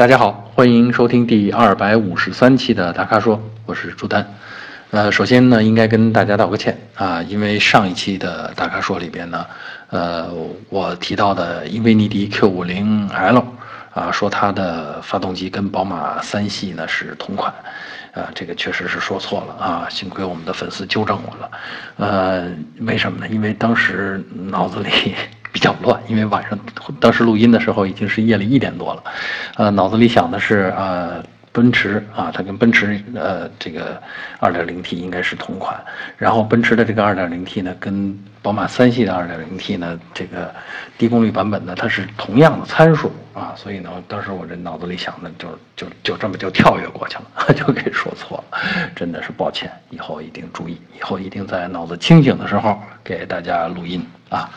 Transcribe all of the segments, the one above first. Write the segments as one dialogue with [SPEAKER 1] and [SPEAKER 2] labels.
[SPEAKER 1] 大家好，欢迎收听第二百五十三期的达咖说，我是朱丹。呃，首先呢，应该跟大家道个歉啊，因为上一期的达咖说里边呢，呃，我提到的英菲尼迪 Q50L 啊，说它的发动机跟宝马三系呢是同款，啊，这个确实是说错了啊，幸亏我们的粉丝纠正我了。呃，为什么呢？因为当时脑子里。比较乱，因为晚上当时录音的时候已经是夜里一点多了，呃，脑子里想的是呃，奔驰啊，它跟奔驰呃这个 2.0T 应该是同款，然后奔驰的这个 2.0T 呢，跟宝马三系的 2.0T 呢，这个低功率版本呢，它是同样的参数啊，所以呢，当时我这脑子里想的就就就这么就跳跃过去了，就给说错了，真的是抱歉，以后一定注意，以后一定在脑子清醒的时候给大家录音啊。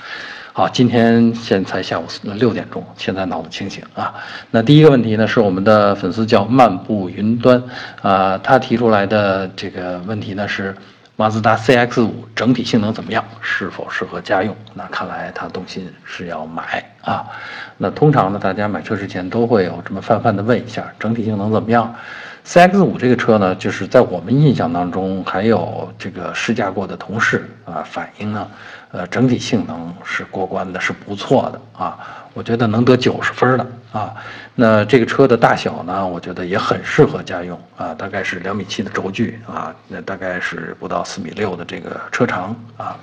[SPEAKER 1] 好，今天现在下午六点钟，现在脑子清醒啊。那第一个问题呢，是我们的粉丝叫漫步云端啊，他提出来的这个问题呢是马自达 CX-5 整体性能怎么样，是否适合家用？那看来他动心是要买啊。那通常呢，大家买车之前都会有这么泛泛的问一下，整体性能怎么样？CX-5 这个车呢，就是在我们印象当中，还有这个试驾过的同事啊反映呢，呃，整体性能是过关的，是不错的啊。我觉得能得九十分的啊。那这个车的大小呢，我觉得也很适合家用啊，大概是两米七的轴距啊，那大概是不到四米六的这个车长啊。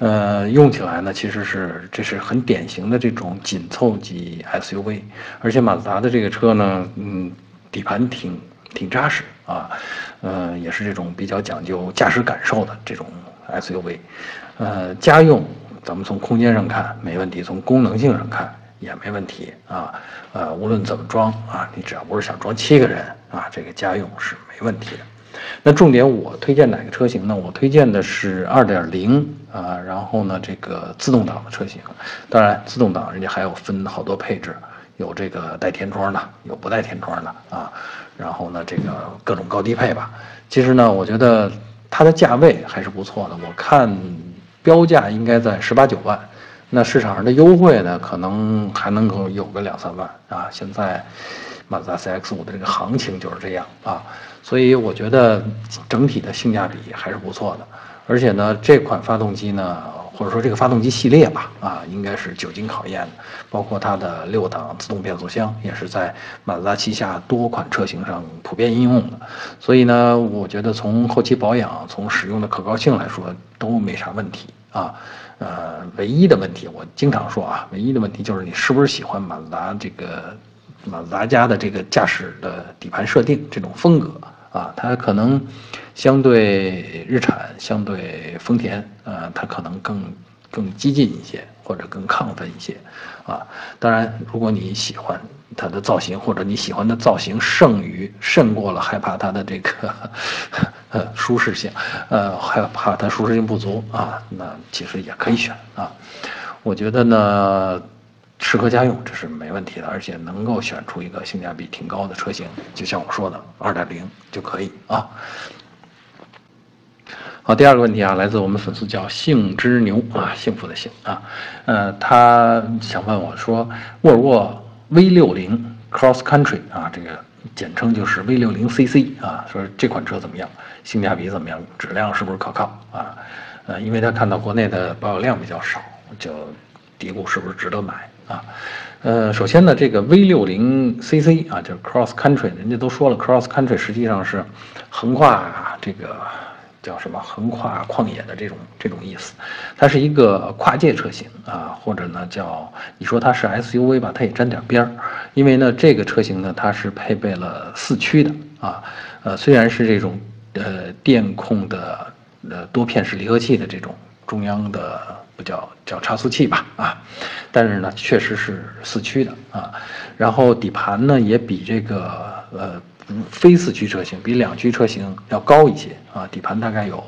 [SPEAKER 1] 呃，用起来呢，其实是这是很典型的这种紧凑级 SUV，而且马自达的这个车呢，嗯，底盘挺。挺扎实啊，呃，也是这种比较讲究驾驶感受的这种 SUV，呃，家用咱们从空间上看没问题，从功能性上看也没问题啊，呃，无论怎么装啊，你只要不是想装七个人啊，这个家用是没问题的。那重点我推荐哪个车型呢？我推荐的是2.0啊，然后呢这个自动挡的车型，当然自动挡人家还有分好多配置。有这个带天窗的，有不带天窗的啊，然后呢，这个各种高低配吧。其实呢，我觉得它的价位还是不错的。我看标价应该在十八九万，那市场上的优惠呢，可能还能够有个两三万啊。现在马自达 CX-5 的这个行情就是这样啊，所以我觉得整体的性价比还是不错的。而且呢，这款发动机呢。或者说这个发动机系列吧，啊，应该是久经考验的，包括它的六档自动变速箱也是在马自达旗下多款车型上普遍应用的，所以呢，我觉得从后期保养、从使用的可靠性来说都没啥问题啊。呃，唯一的问题我经常说啊，唯一的问题就是你是不是喜欢马自达这个马自达家的这个驾驶的底盘设定这种风格。啊，它可能相对日产、相对丰田，呃，它可能更更激进一些，或者更亢奋一些，啊，当然，如果你喜欢它的造型，或者你喜欢的造型胜于胜过了害怕它的这个呃舒适性，呃，害怕它舒适性不足啊，那其实也可以选啊，我觉得呢。适合家用这是没问题的，而且能够选出一个性价比挺高的车型，就像我说的，二点零就可以啊。好，第二个问题啊，来自我们粉丝叫幸之牛啊，幸福的幸啊，呃，他想问我说，沃尔沃 V 六零 Cross Country 啊，这个简称就是 V 六零 CC 啊，说这款车怎么样，性价比怎么样，质量是不是可靠啊？呃，因为他看到国内的保有量比较少，就嘀咕是不是值得买。啊，呃，首先呢，这个 V 六零 CC 啊，就是 Cross Country，人家都说了，Cross Country 实际上是横跨这个叫什么横跨旷野的这种这种意思，它是一个跨界车型啊，或者呢叫你说它是 SUV 吧，它也沾点边儿，因为呢这个车型呢它是配备了四驱的啊，呃虽然是这种呃电控的呃多片式离合器的这种中央的。不叫叫差速器吧啊，但是呢，确实是四驱的啊，然后底盘呢也比这个呃非四驱车型比两驱车型要高一些啊，底盘大概有。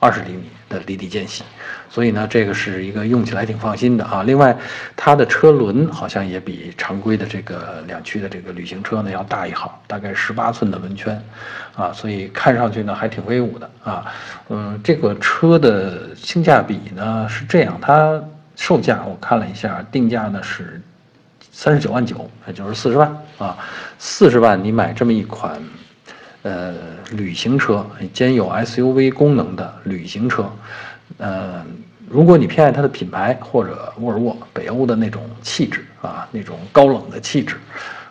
[SPEAKER 1] 二十厘米的离地间隙，所以呢，这个是一个用起来挺放心的啊。另外，它的车轮好像也比常规的这个两驱的这个旅行车呢要大一号，大概十八寸的轮圈，啊，所以看上去呢还挺威武的啊。嗯，这个车的性价比呢是这样，它售价我看了一下，定价呢是三十九万九，也就是四十万啊，四十万你买这么一款，呃，旅行车兼有 SUV 功能的旅行车，呃，如果你偏爱它的品牌或者沃尔沃北欧的那种气质啊，那种高冷的气质，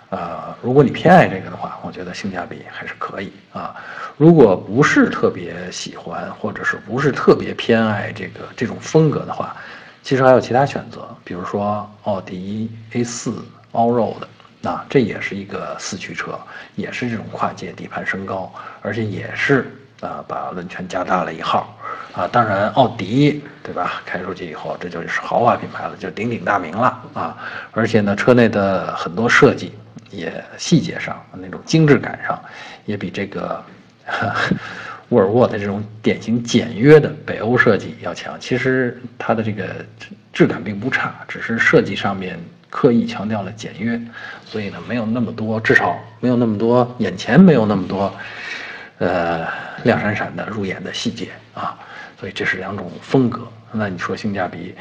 [SPEAKER 1] 啊，如果你偏爱这个的话，我觉得性价比还是可以啊。如果不是特别喜欢，或者是不是特别偏爱这个这种风格的话，其实还有其他选择，比如说奥迪 A4 Allroad，那这也是一个四驱车，也是这种跨界底盘升高，而且也是啊把轮圈加大了一号，啊，当然奥迪对吧？开出去以后这就是豪华品牌了，就鼎鼎大名了啊！而且呢，车内的很多设计也细节上那种精致感上，也比这个。沃尔沃的这种典型简约的北欧设计要强，其实它的这个质感并不差，只是设计上面刻意强调了简约，所以呢没有那么多，至少没有那么多眼前没有那么多，呃亮闪闪的入眼的细节啊，所以这是两种风格。那你说性价比，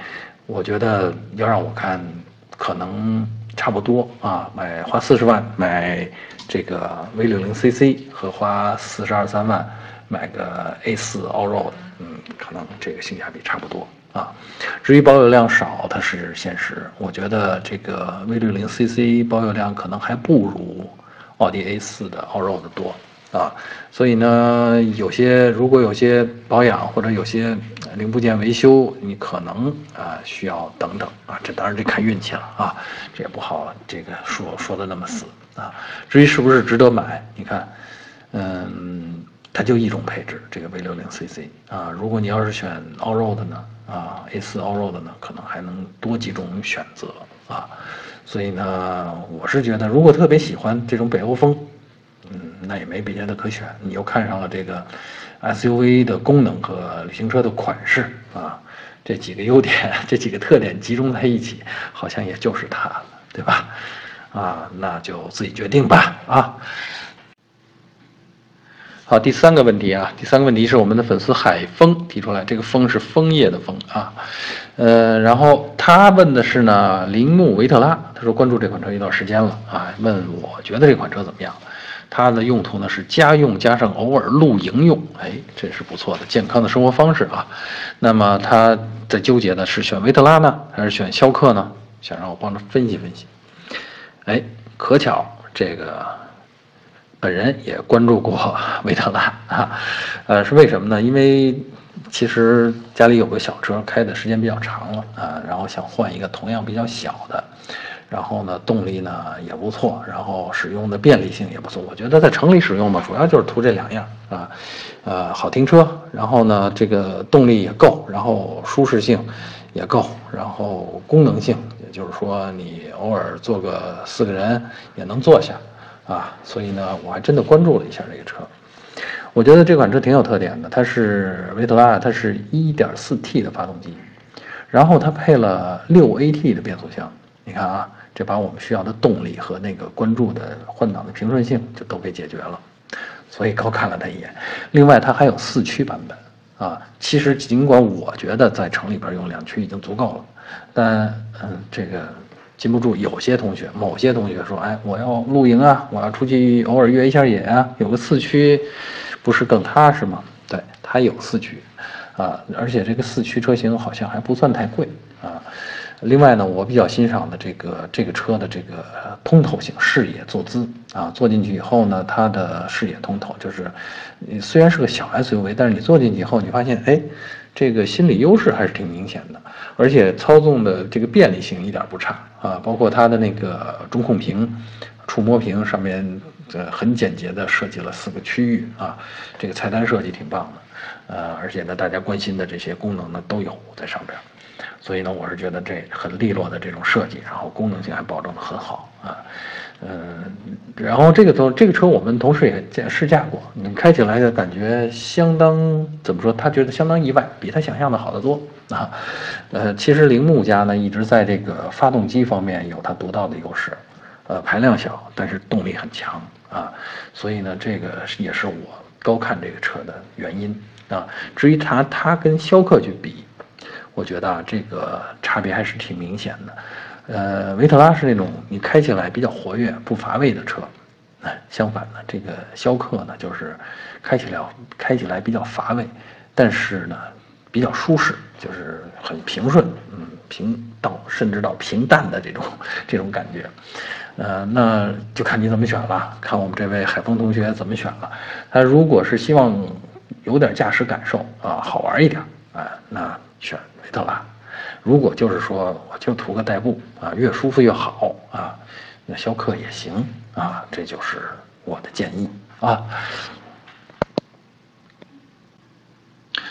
[SPEAKER 1] 我觉得要让我看，可能差不多啊，买花四十万买这个 V 六零 CC 和花四十二三万。买个 A4 Allroad，嗯，可能这个性价比差不多啊。至于保有量少，它是现实。我觉得这个 V60 CC 保有量可能还不如奥迪 A4 的 Allroad 多啊。所以呢，有些如果有些保养或者有些零部件维修，你可能啊需要等等啊。这当然得看运气了啊，这也不好这个说说的那么死啊。至于是不是值得买，你看，嗯。它就一种配置，这个 V60CC 啊，如果你要是选 Allroad 呢，啊 A4 Allroad 呢，可能还能多几种选择啊，所以呢，我是觉得如果特别喜欢这种北欧风，嗯，那也没别的可选，你又看上了这个 SUV 的功能和旅行车的款式啊，这几个优点，这几个特点集中在一起，好像也就是它了，对吧？啊，那就自己决定吧，啊。好，第三个问题啊，第三个问题是我们的粉丝海风提出来，这个风是枫叶的枫啊，呃，然后他问的是呢，铃木维特拉，他说关注这款车一段时间了啊，问我觉得这款车怎么样？它的用途呢是家用加上偶尔露营用，哎，这是不错的健康的生活方式啊。那么他在纠结的是选维特拉呢，还是选逍客呢？想让我帮着分析分析。哎，可巧这个。本人也关注过维特拉啊，呃，是为什么呢？因为其实家里有个小车，开的时间比较长了啊，然后想换一个同样比较小的，然后呢，动力呢也不错，然后使用的便利性也不错。我觉得在城里使用吧，主要就是图这两样啊，呃，好停车，然后呢，这个动力也够，然后舒适性也够，然后功能性，也就是说你偶尔坐个四个人也能坐下。啊，所以呢，我还真的关注了一下这个车，我觉得这款车挺有特点的。它是维特拉，它是一点四 T 的发动机，然后它配了六 AT 的变速箱。你看啊，这把我们需要的动力和那个关注的换挡的平顺性就都给解决了，所以高看了它一眼。另外，它还有四驱版本啊。其实尽管我觉得在城里边用两驱已经足够了，但嗯，这个。禁不住有些同学，某些同学说：“哎，我要露营啊，我要出去偶尔越一下野啊，有个四驱，不是更踏实吗？”对，它有四驱，啊，而且这个四驱车型好像还不算太贵啊。另外呢，我比较欣赏的这个这个车的这个通透性，视野坐姿啊，坐进去以后呢，它的视野通透，就是你虽然是个小 SUV，但是你坐进去以后，你发现哎。这个心理优势还是挺明显的，而且操纵的这个便利性一点不差啊，包括它的那个中控屏、触摸屏上面，呃，很简洁的设计了四个区域啊，这个菜单设计挺棒的，呃，而且呢，大家关心的这些功能呢都有在上边，所以呢，我是觉得这很利落的这种设计，然后功能性还保证的很好啊。嗯，然后这个从这个车我们同事也驾试驾过，你开起来的感觉相当怎么说？他觉得相当意外，比他想象的好得多啊。呃，其实铃木家呢一直在这个发动机方面有它独到的优势，呃，排量小，但是动力很强啊。所以呢，这个也是我高看这个车的原因啊。至于它它跟逍客去比，我觉得啊这个差别还是挺明显的。呃，维特拉是那种你开起来比较活跃、不乏味的车。哎，相反呢，这个逍客呢，就是开起来开起来比较乏味，但是呢，比较舒适，就是很平顺，嗯，平到甚至到平淡的这种这种感觉。呃，那就看你怎么选了，看我们这位海峰同学怎么选了。他如果是希望有点驾驶感受啊，好玩一点，啊，那选维特拉。如果就是说我就图个代步啊，越舒服越好啊，那逍客也行啊，这就是我的建议啊。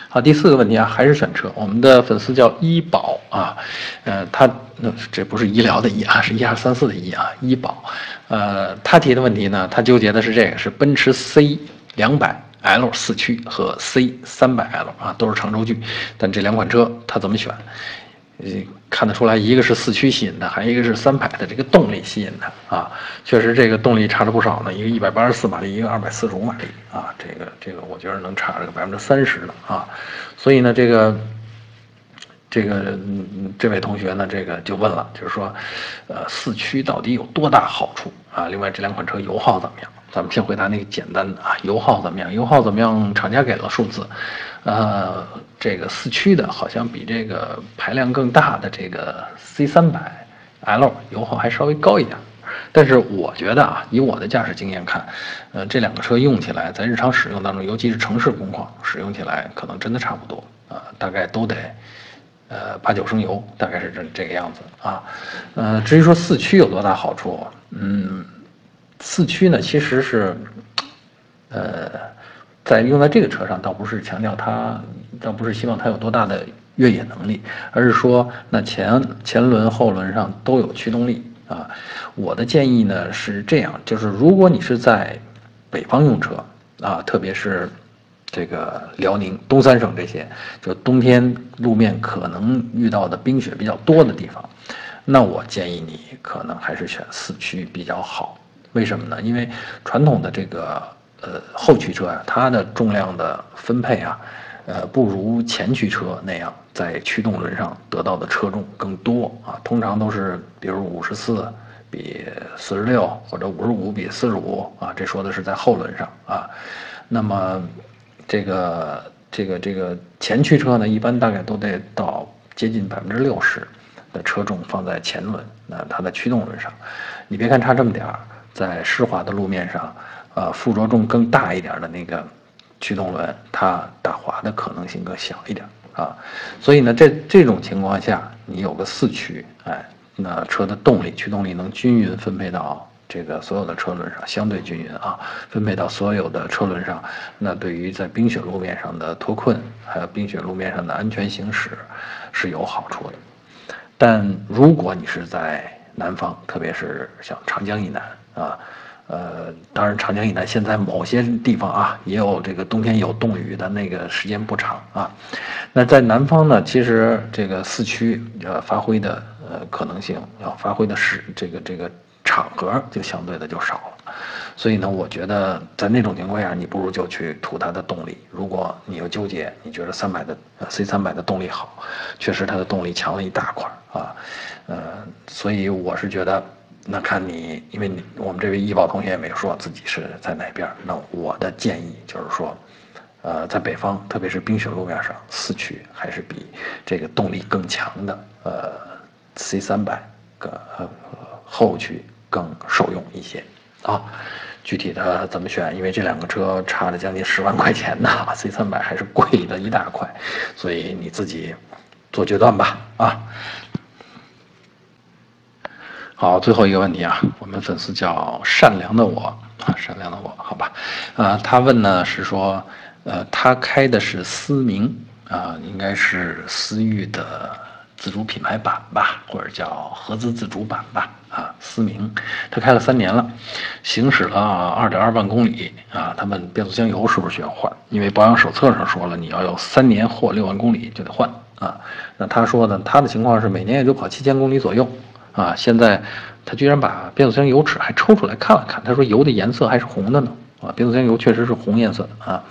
[SPEAKER 1] 好，第四个问题啊，还是选车。我们的粉丝叫医保啊，呃，他那这不是医疗的医啊，是一二三四的医啊，医保。呃，他提的问题呢，他纠结的是这个，是奔驰 C 两百 L 四驱和 C 三百 L 啊，都是长轴距，但这两款车他怎么选？看得出来，一个是四驱吸引的，还一个是三排的这个动力吸引的啊。确实，这个动力差了不少呢，一个一百八十四马力，一个二百四十五马力啊。这个这个，我觉得能差这个百分之三十呢啊。所以呢，这个这个这位同学呢，这个就问了，就是说，呃，四驱到底有多大好处啊？另外，这两款车油耗怎么样？咱们先回答那个简单的啊，油耗怎么样？油耗怎么样？厂家给了数字，呃，这个四驱的好像比这个排量更大的这个 C 三百 L 油耗还稍微高一点，但是我觉得啊，以我的驾驶经验看，呃，这两个车用起来在日常使用当中，尤其是城市工况使用起来，可能真的差不多啊，大概都得呃八九升油，大概是这这个样子啊，呃，至于说四驱有多大好处，嗯。四驱呢，其实是，呃，在用在这个车上，倒不是强调它，倒不是希望它有多大的越野能力，而是说，那前前轮后轮上都有驱动力啊。我的建议呢是这样，就是如果你是在北方用车啊，特别是这个辽宁、东三省这些，就冬天路面可能遇到的冰雪比较多的地方，那我建议你可能还是选四驱比较好。为什么呢？因为传统的这个呃后驱车啊，它的重量的分配啊，呃不如前驱车那样在驱动轮上得到的车重更多啊。通常都是比如五十四比四十六，或者五十五比四十五啊。这说的是在后轮上啊。那么这个这个这个前驱车呢，一般大概都得到接近百分之六十的车重放在前轮，那它的驱动轮上，你别看差这么点儿。在湿滑的路面上，呃，附着重更大一点的那个驱动轮，它打滑的可能性更小一点啊。所以呢，这这种情况下，你有个四驱，哎，那车的动力、驱动力能均匀分配到这个所有的车轮上，相对均匀啊，分配到所有的车轮上，那对于在冰雪路面上的脱困，还有冰雪路面上的安全行驶是有好处的。但如果你是在南方，特别是像长江以南，啊，呃，当然，长江以南现在某些地方啊，也有这个冬天有冻雨的那个时间不长啊。那在南方呢，其实这个四驱呃发挥的呃可能性，要发挥的是这个这个场合就相对的就少了。所以呢，我觉得在那种情况下，你不如就去图它的动力。如果你又纠结，你觉得三百的 C 三百的动力好，确实它的动力强了一大块啊。呃，所以我是觉得。那看你，因为你我们这位医保同学也没说自己是在哪边。那我的建议就是说，呃，在北方，特别是冰雪路面上，四驱还是比这个动力更强的呃 C 三百个后驱更受用一些啊。具体的怎么选？因为这两个车差了将近十万块钱呢，C 三百还是贵了一大块，所以你自己做决断吧啊。好，最后一个问题啊，我们粉丝叫善良的我啊，善良的我，好吧，呃，他问呢是说，呃，他开的是思明啊，应该是思域的自主品牌版吧，或者叫合资自主版吧，啊，思明，他开了三年了，行驶了二点二万公里啊，他问变速箱油是不是需要换？因为保养手册上说了，你要有三年或六万公里就得换啊，那他说呢，他的情况是每年也就跑七千公里左右。啊，现在他居然把变速箱油尺还抽出来看了看，他说油的颜色还是红的呢。啊，变速箱油确实是红颜色的啊。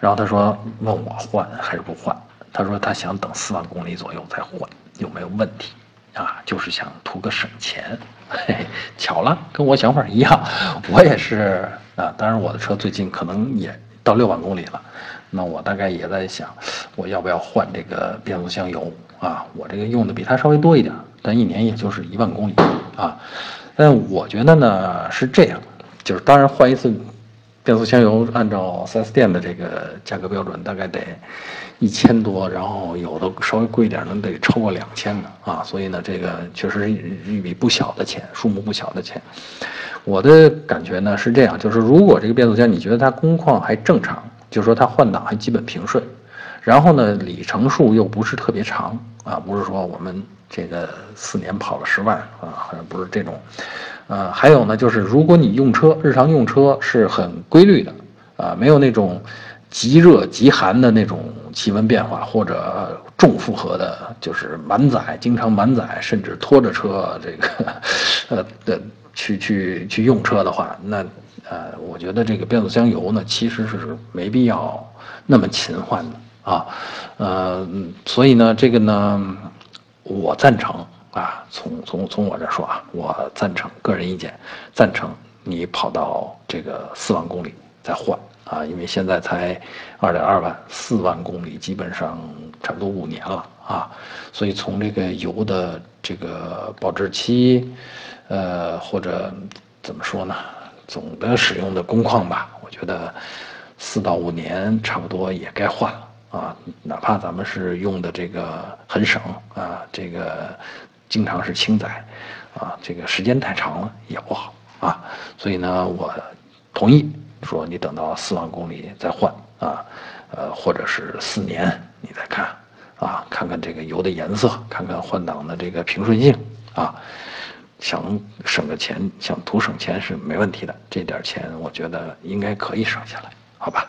[SPEAKER 1] 然后他说问我换还是不换？他说他想等四万公里左右再换，有没有问题？啊，就是想图个省钱。嘿嘿，巧了，跟我想法一样，我也是啊。当然，我的车最近可能也到六万公里了，那我大概也在想，我要不要换这个变速箱油啊？我这个用的比他稍微多一点，但一年也就是一万公里啊。但我觉得呢是这样，就是当然换一次。变速箱油按照 4S 店的这个价格标准，大概得一千多，然后有的稍微贵一点能得超过两千的啊，所以呢，这个确实是一笔不小的钱，数目不小的钱。我的感觉呢是这样，就是如果这个变速箱你觉得它工况还正常，就是说它换挡还基本平顺，然后呢里程数又不是特别长啊，不是说我们这个四年跑了十万啊，好像不是这种。呃，还有呢，就是如果你用车日常用车是很规律的，啊，没有那种极热极寒的那种气温变化，或者重负荷的，就是满载，经常满载，甚至拖着车这个，呃的去去去用车的话，那呃，我觉得这个变速箱油呢，其实是没必要那么勤换的啊，呃，所以呢，这个呢，我赞成。啊，从从从我这说啊，我赞成个人意见，赞成你跑到这个四万公里再换啊，因为现在才二点二万，四万公里基本上差不多五年了啊，所以从这个油的这个保质期，呃，或者怎么说呢，总的使用的工况吧，我觉得四到五年差不多也该换了啊，哪怕咱们是用的这个很省啊，这个。经常是轻载，啊，这个时间太长了也不好啊，所以呢，我同意说你等到四万公里再换啊，呃，或者是四年你再看啊，看看这个油的颜色，看看换挡的这个平顺性啊，想省个钱，想图省钱是没问题的，这点钱我觉得应该可以省下来，好吧？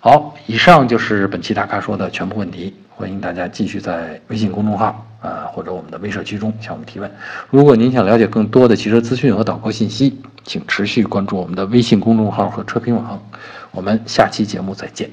[SPEAKER 1] 好，以上就是本期大咖说的全部问题。欢迎大家继续在微信公众号啊或者我们的微社区中向我们提问。如果您想了解更多的汽车资讯和导购信息，请持续关注我们的微信公众号和车评网。我们下期节目再见。